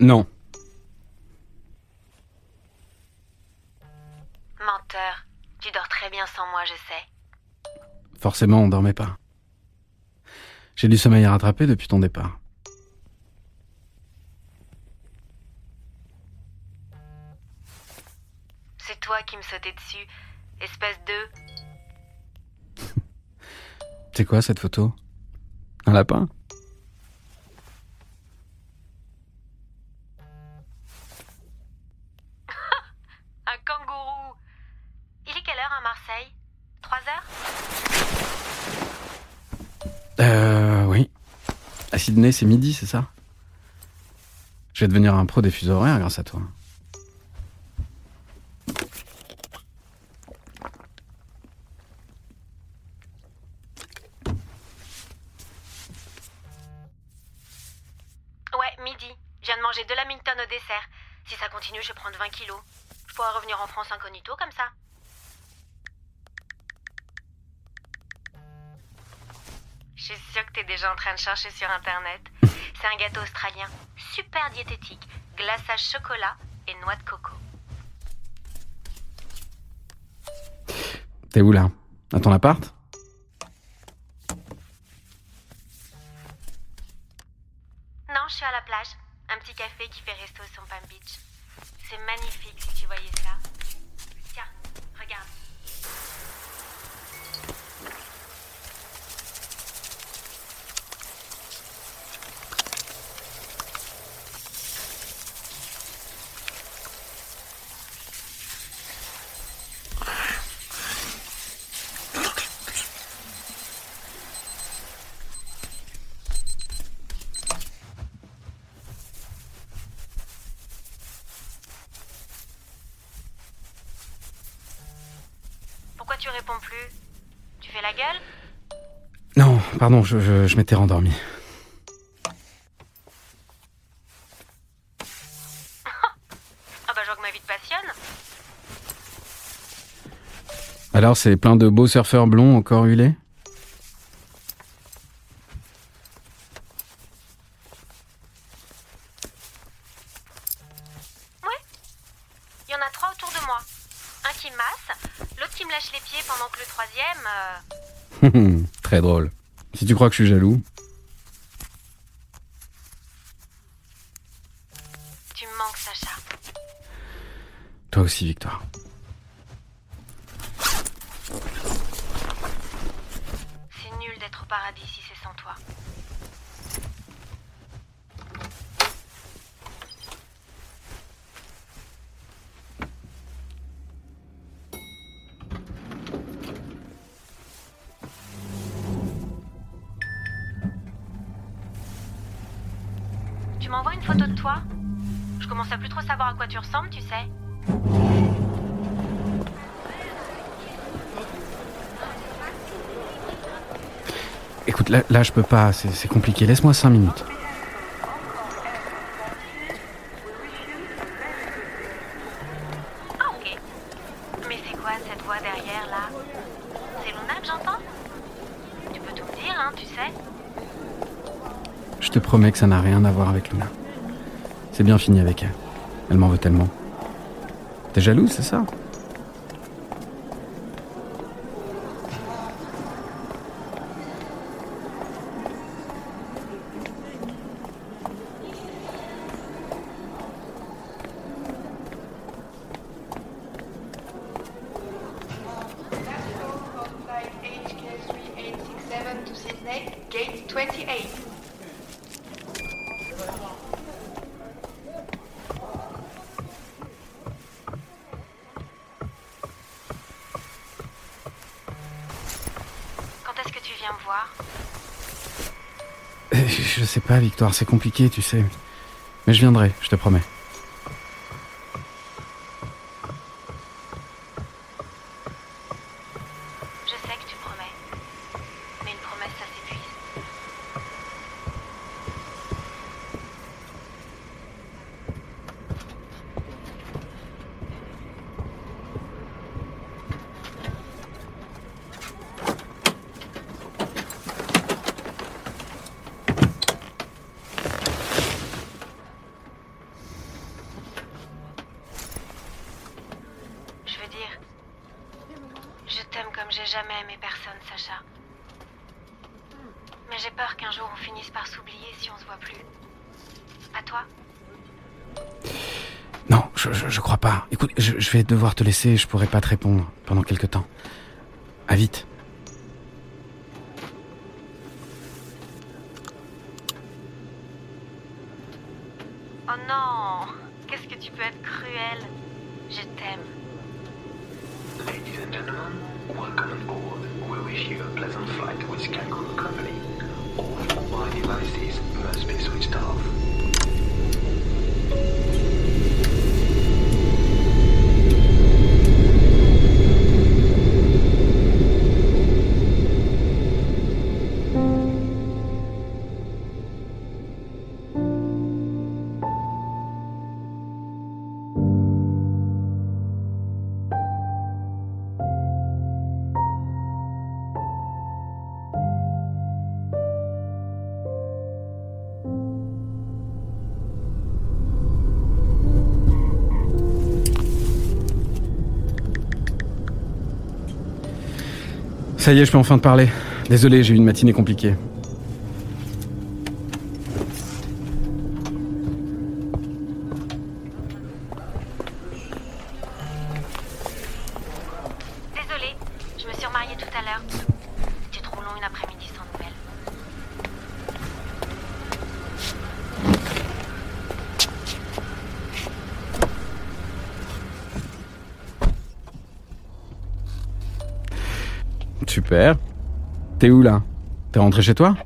Non. Menteur. Tu dors très bien sans moi, je sais. Forcément, on dormait pas. J'ai du sommeil à rattraper depuis ton départ. C'est toi qui me sautais dessus, espèce de... C'est quoi cette photo? Un lapin Un kangourou. Il est quelle heure à Marseille Trois heures Euh, oui. À Sydney, c'est midi, c'est ça? Je vais devenir un pro des fuseaux horaires grâce à toi. Ouais, midi. Je viens de manger de la Minton au dessert. Si ça continue, je vais prendre 20 kilos. Je pourrais revenir en France incognito comme ça. Je suis sûre que t'es déjà en train de chercher sur internet. C'est un gâteau australien, super diététique, glaçage chocolat et noix de coco. T'es où là? À ton appart? Non, je suis à la plage. Un petit café qui fait resto sur Palm Beach. C'est magnifique si tu voyais ça. Tiens, regarde. Tu réponds plus Tu fais la gueule? Non, pardon, je, je, je m'étais rendormi. Ah bah je vois que ma vie te passionne. Alors, c'est plein de beaux surfeurs blonds encore huilés Il y en a trois autour de moi. Un qui me masse, l'autre qui me lâche les pieds pendant que le troisième... euh, Très drôle. Si tu crois que je suis jaloux, Tu me manques, Sacha. toi aussi, Victoire. C'est nul d'être au paradis si c'est sans toi. Tu m'envoies une photo de toi Je commence à plus trop savoir à quoi tu ressembles, tu sais. Écoute, là, là je peux pas, c'est compliqué. Laisse-moi cinq minutes. Ah, ok. Mais c'est quoi cette voix derrière là? C'est Luna que j'entends? Tu peux tout me dire, hein, tu sais Je te promets que ça n'a rien à voir avec Luna. C'est bien fini avec elle. Elle m'en veut tellement. T'es jalouse, c'est ça? Euh, Je sais pas, Victoire, c'est compliqué, tu sais. Mais je viendrai, je te promets. Je sais que tu promets. Mais une promesse, ça s'épuise. Je t'aime comme j'ai jamais aimé personne, Sacha. Mais j'ai peur qu'un jour on finisse par s'oublier si on se voit plus. À toi Non, je, je, je crois pas. Écoute, je, je vais devoir te laisser, je pourrai pas te répondre pendant quelque temps. À vite. Oh non Qu'est-ce que tu peux être cruel Je t'aime. Ladies and gentlemen, welcome on board. We wish you a pleasant flight with Kangaroo Company. All mobile devices must be switched off. Ça y est, je peux enfin te parler. Désolé, j'ai eu une matinée compliquée. Super. T'es où là? T'es rentré chez toi?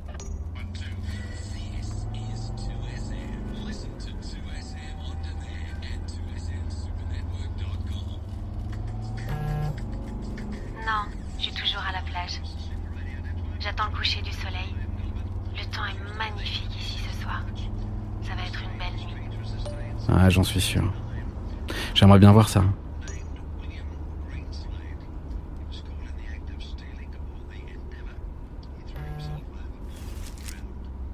Non, je suis toujours à la plage. J'attends le coucher du soleil. Le temps est magnifique ici ce soir. Ça va être une belle nuit. Ah, j'en suis sûr. J'aimerais bien voir ça.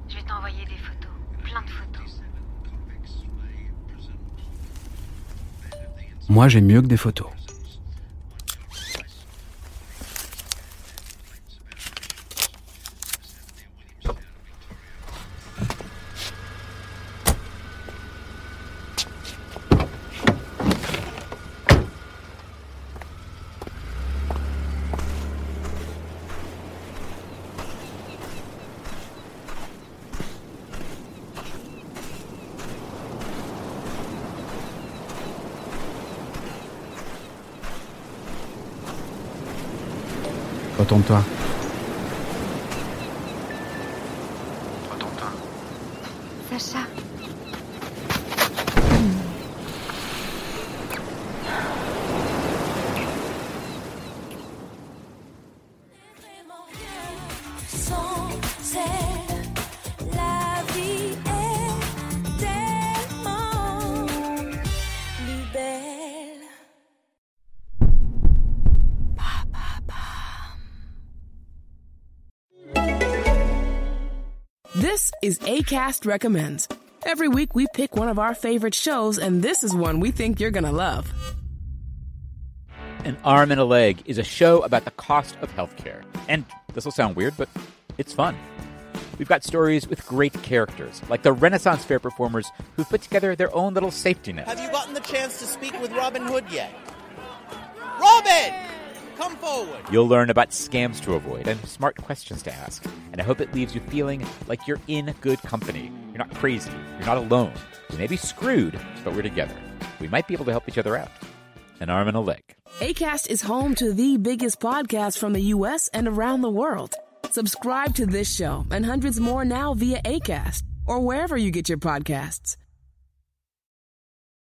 Je vais t'envoyer des photos, plein de photos. Moi, j'ai mieux que des photos. Retourne-toi. This is ACAST Recommends. Every week we pick one of our favorite shows, and this is one we think you're gonna love. An Arm and a Leg is a show about the cost of healthcare. And this will sound weird, but it's fun. We've got stories with great characters, like the Renaissance Fair performers who've put together their own little safety net. Have you gotten the chance to speak with Robin Hood yet? Robin! Come forward! You'll learn about scams to avoid and smart questions to ask. And I hope it leaves you feeling like you're in good company. You're not crazy. You're not alone. We may be screwed, but we're together. We might be able to help each other out. An arm and a leg. ACAST is home to the biggest podcasts from the US and around the world. Subscribe to this show and hundreds more now via ACAST or wherever you get your podcasts.